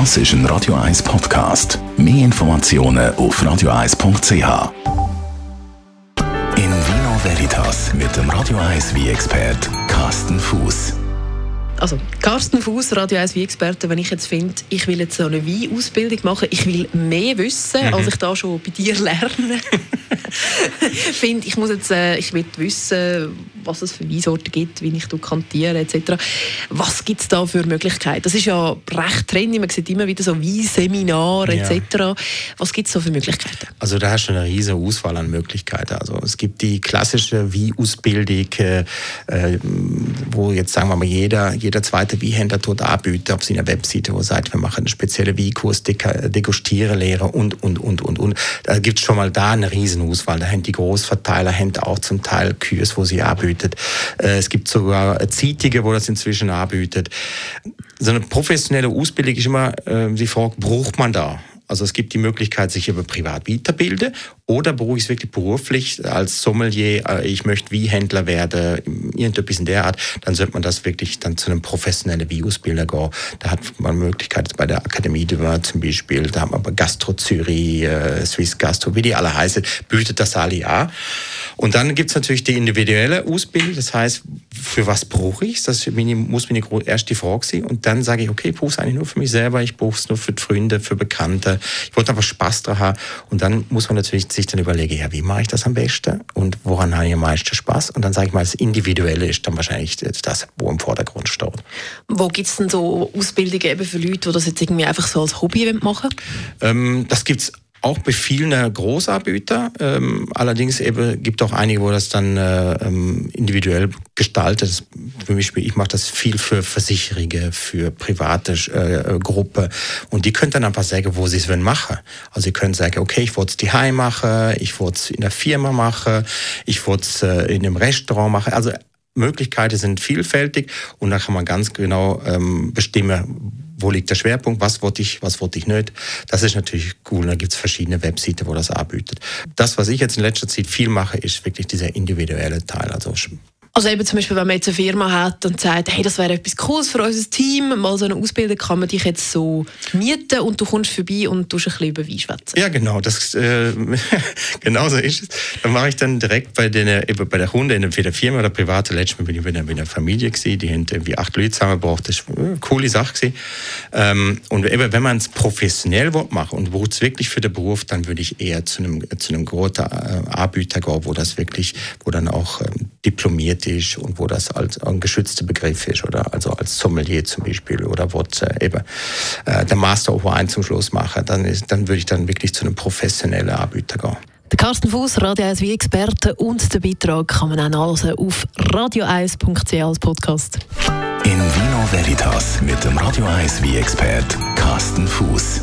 Das ist ein Radio 1 Podcast. Mehr Informationen auf radio1.ch. In Vino Veritas mit dem Radio 1 wie expert Carsten Fuß. Also, Carsten Fuß, Radio 1 Wie-Experte, wenn ich jetzt finde, ich will jetzt so eine Weinausbildung machen, ich will mehr wissen, mhm. als ich da schon bei dir lerne. finde, ich muss jetzt, äh, ich will wissen, was es für Weinsorten gibt, wie ich kantiere etc. Was gibt es da für Möglichkeiten? Das ist ja recht trendy, man sieht immer wieder so Weinseminare etc. Ja. Was gibt es da für Möglichkeiten? Also da hast du eine riesige Auswahl an Möglichkeiten. Also es gibt die klassische Weinausbildung, äh, wo jetzt sagen wir mal jeder, jeder zweite Weihhändler dort anbietet auf seiner Webseite, wo er sagt, wir machen einen speziellen Weinkurs, degustieren Lehre und, und, und, und, und. Da gibt es schon mal da eine riesen Auswahl. Da haben die Großverteiler haben auch zum Teil Kurs, wo sie anbieten. Äh, es gibt sogar Zeitige, wo das inzwischen anbietet. So eine professionelle Ausbildung ist immer äh, die Frage, braucht man da? Also es gibt die Möglichkeit, sich über privat weiterbilden oder brauche ich wirklich beruflich als Sommelier, äh, ich möchte wie Händler werden, irgendetwas in der Art, dann sollte man das wirklich dann zu einem professionellen Wie-Ausbilder gehen. Da hat man Möglichkeit bei der Akademie de Vin zum Beispiel, da haben wir Gastro Zürich, äh, Swiss Gastro, wie die alle heißen, bietet das alle an. Und dann gibt es natürlich die individuelle Ausbildung, das heißt, für was brauche ich es? Das muss meine erste die Frage sein. Und dann sage ich, okay, ich brauche es eigentlich nur für mich selber, ich brauche es nur für die Freunde, für Bekannte. Ich wollte aber Spaß daran haben. Und dann muss man natürlich sich dann überlegen, ja, wie mache ich das am besten und woran habe ich am meisten Spaß? Und dann sage ich mal, das Individuelle ist dann wahrscheinlich das, wo im Vordergrund steht. Wo gibt es denn so Ausbildungen eben für Leute, die das jetzt irgendwie einfach so als Hobby machen? Ähm, das gibt es auch bei vielen Großanbietern. Ähm, allerdings eben gibt auch einige, wo das dann äh, ähm, individuell gestaltet. Für mich, ich mache das viel für Versicherungen, für private äh, Gruppen. Und die können dann einfach sagen, wo sie es machen. Also sie können sagen, okay, ich wollte es daheim machen, ich wollte es in der Firma machen, ich wollte es äh, in einem Restaurant machen. Also Möglichkeiten sind vielfältig und da kann man ganz genau ähm, bestimmen, wo liegt der Schwerpunkt, was wollte ich, was wollte ich nicht. Das ist natürlich cool. Da gibt es verschiedene Webseiten, wo das anbietet. Das, was ich jetzt in letzter Zeit viel mache, ist wirklich dieser individuelle Teil. Also also eben zum Beispiel, wenn man jetzt eine Firma hat und sagt, hey, das wäre etwas Cooles für unser Team, mal so eine Ausbildung, kann man dich jetzt so mieten und du kommst vorbei und tust ein bisschen über Wein. Ja, genau, das, äh, genau so ist es. Dann mache ich dann direkt bei, den, bei der Kunde, entweder Firma oder private, letztes Mal bin ich bei einer, Familie gewesen, die haben irgendwie acht Leute zusammengebracht, das war eine coole Sache gewesen. Ähm, und eben, wenn man es professionell machen und es wirklich für den Beruf, dann würde ich eher zu einem, zu einem großen äh, Anbieter gehen, wo das wirklich, wo dann auch ähm, diplomiert ist und wo das als ein geschützter Begriff ist oder also als Sommelier zum Beispiel oder wo äh, eben äh, der Master of Wine zum Schluss mache, dann, ist, dann würde ich dann wirklich zu einem professionellen Anbieter gehen. Der Carsten Fuß, Radio 1 wie Experte und den Beitrag kann man auch nachlesen auf radio1.ch als Podcast. In Vino Veritas mit dem Radio 1 wie Expert Carsten Fuß.